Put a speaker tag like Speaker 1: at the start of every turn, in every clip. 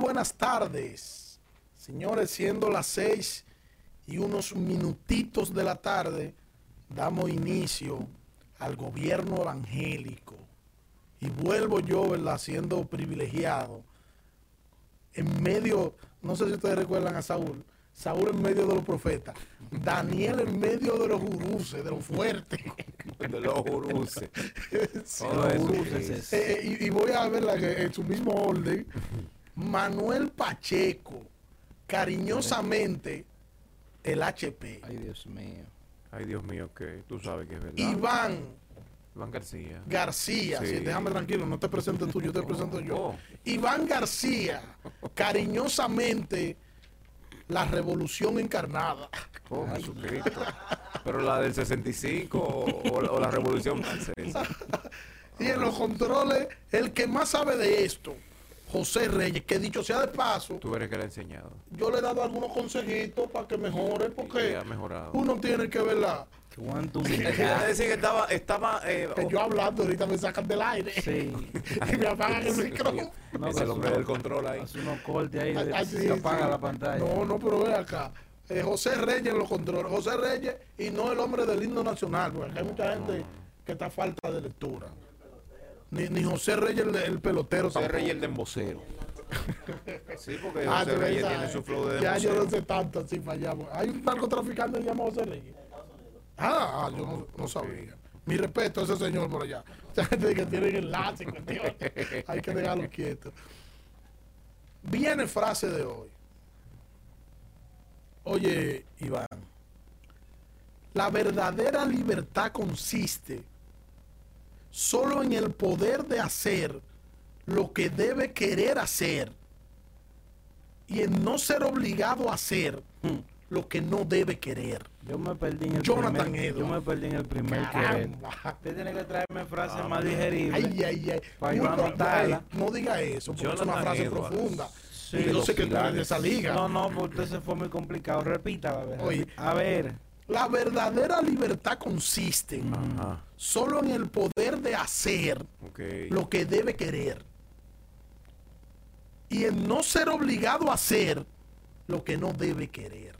Speaker 1: buenas tardes. Señores, siendo las seis y unos minutitos de la tarde, damos inicio al gobierno evangélico. Y vuelvo yo, ¿verdad? Siendo privilegiado. En medio, no sé si ustedes recuerdan a Saúl. Saúl en medio de los profetas. Daniel en medio de los juruces, de los fuertes.
Speaker 2: De los.
Speaker 1: Sí,
Speaker 2: Todo
Speaker 1: los
Speaker 2: sí.
Speaker 1: Eh, y, y voy a verla que en su mismo orden. Manuel Pacheco, cariñosamente, el HP.
Speaker 3: Ay, Dios mío.
Speaker 2: Ay, Dios mío, que tú sabes que es verdad.
Speaker 1: Iván
Speaker 2: Iván García.
Speaker 1: García,
Speaker 2: Sí.
Speaker 1: sí, déjame tranquilo, no te presentes tú, yo te presento yo.
Speaker 2: Oh.
Speaker 1: Iván García, cariñosamente, la revolución encarnada.
Speaker 2: Oh, Jesucristo. Pero la del 65 o, o la Revolución Francesa.
Speaker 1: Y en los controles, el que más sabe de esto, José Reyes, que dicho sea de paso,
Speaker 2: Tú eres que le ha enseñado.
Speaker 1: yo le he dado algunos consejitos para que mejore, porque
Speaker 2: ha mejorado.
Speaker 1: uno tiene que verla.
Speaker 2: A decir que estaba, estaba eh,
Speaker 1: Que yo hablando, ahorita me sacan del aire
Speaker 3: Sí.
Speaker 1: y me apagan el micrófono.
Speaker 3: No,
Speaker 2: es
Speaker 3: que
Speaker 2: el hombre del control ahí.
Speaker 3: Hace unos cortes ahí,
Speaker 1: Ay,
Speaker 3: se apaga
Speaker 1: sí.
Speaker 3: la pantalla.
Speaker 1: No, no, pero ve acá. Eh, José Reyes en los controles. José Reyes y no el hombre del himno nacional, porque hay mucha gente que está a falta de lectura. Ni, ni José Reyes el, el pelotero.
Speaker 2: José
Speaker 1: tampoco.
Speaker 2: Reyes el de embocero. Sí, porque
Speaker 1: Ah,
Speaker 2: José
Speaker 1: de
Speaker 2: Reyes tiene su flow de
Speaker 1: Ya yo no sé tanto así fallamos. Hay un narcotraficante que se llama José Reyes. Ah, ah, yo no, no sabía. Mi respeto a ese señor por allá. Esa gente que tiene enlace, cuestión. hay que dejarlo quieto. Viene frase de hoy. Oye, Iván, la verdadera libertad consiste solo en el poder de hacer lo que debe querer hacer y en no ser obligado a hacer lo que no debe querer.
Speaker 3: Yo me perdí en el
Speaker 1: Jonathan
Speaker 3: primer,
Speaker 1: Edwards.
Speaker 3: Yo me perdí en el primer querer.
Speaker 1: Caramba.
Speaker 3: Usted tiene que traerme frases más digeribles.
Speaker 1: Ay, ay, ay.
Speaker 3: Pa' yo anotarla.
Speaker 1: no diga eso, porque es una
Speaker 2: Jonathan
Speaker 1: frase
Speaker 2: Edwards.
Speaker 1: profunda.
Speaker 3: Sí,
Speaker 1: Y yo sé que tú eres de esa liga.
Speaker 3: No, no, porque usted se fue muy complicado. Repita, a ver.
Speaker 1: Oye.
Speaker 3: A ver.
Speaker 1: La verdadera libertad consiste
Speaker 2: Ajá.
Speaker 1: solo en el poder de hacer lo que debe querer y en no ser obligado a hacer lo que no debe querer.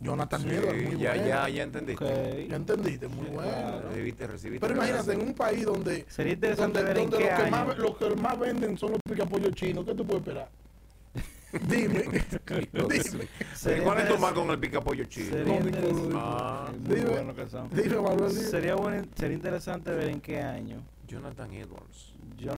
Speaker 1: Jonathan
Speaker 2: Sí,
Speaker 1: Edwards, muy
Speaker 2: ya,
Speaker 1: bueno.
Speaker 2: ya, ya entendiste.
Speaker 1: Ya entendiste, muy bueno.
Speaker 2: Debiste recibir.
Speaker 1: Pero imagínate, en un país donde,
Speaker 3: Sería interesante
Speaker 1: donde,
Speaker 3: ver en
Speaker 1: donde
Speaker 3: qué
Speaker 1: lo, que
Speaker 3: año.
Speaker 1: más, lo que más venden son los picapollos chinos, ¿qué tú puedes esperar? Dime. dime.
Speaker 3: Sería
Speaker 2: ¿Cuál es tu con el picapollo chino?
Speaker 3: Sería.
Speaker 2: Ah,
Speaker 3: Muy
Speaker 1: Dime.
Speaker 3: bueno que son.
Speaker 1: Dime, Manuel, dime.
Speaker 3: Sería, bueno, sería interesante ver en qué año
Speaker 2: Jonathan Edwards.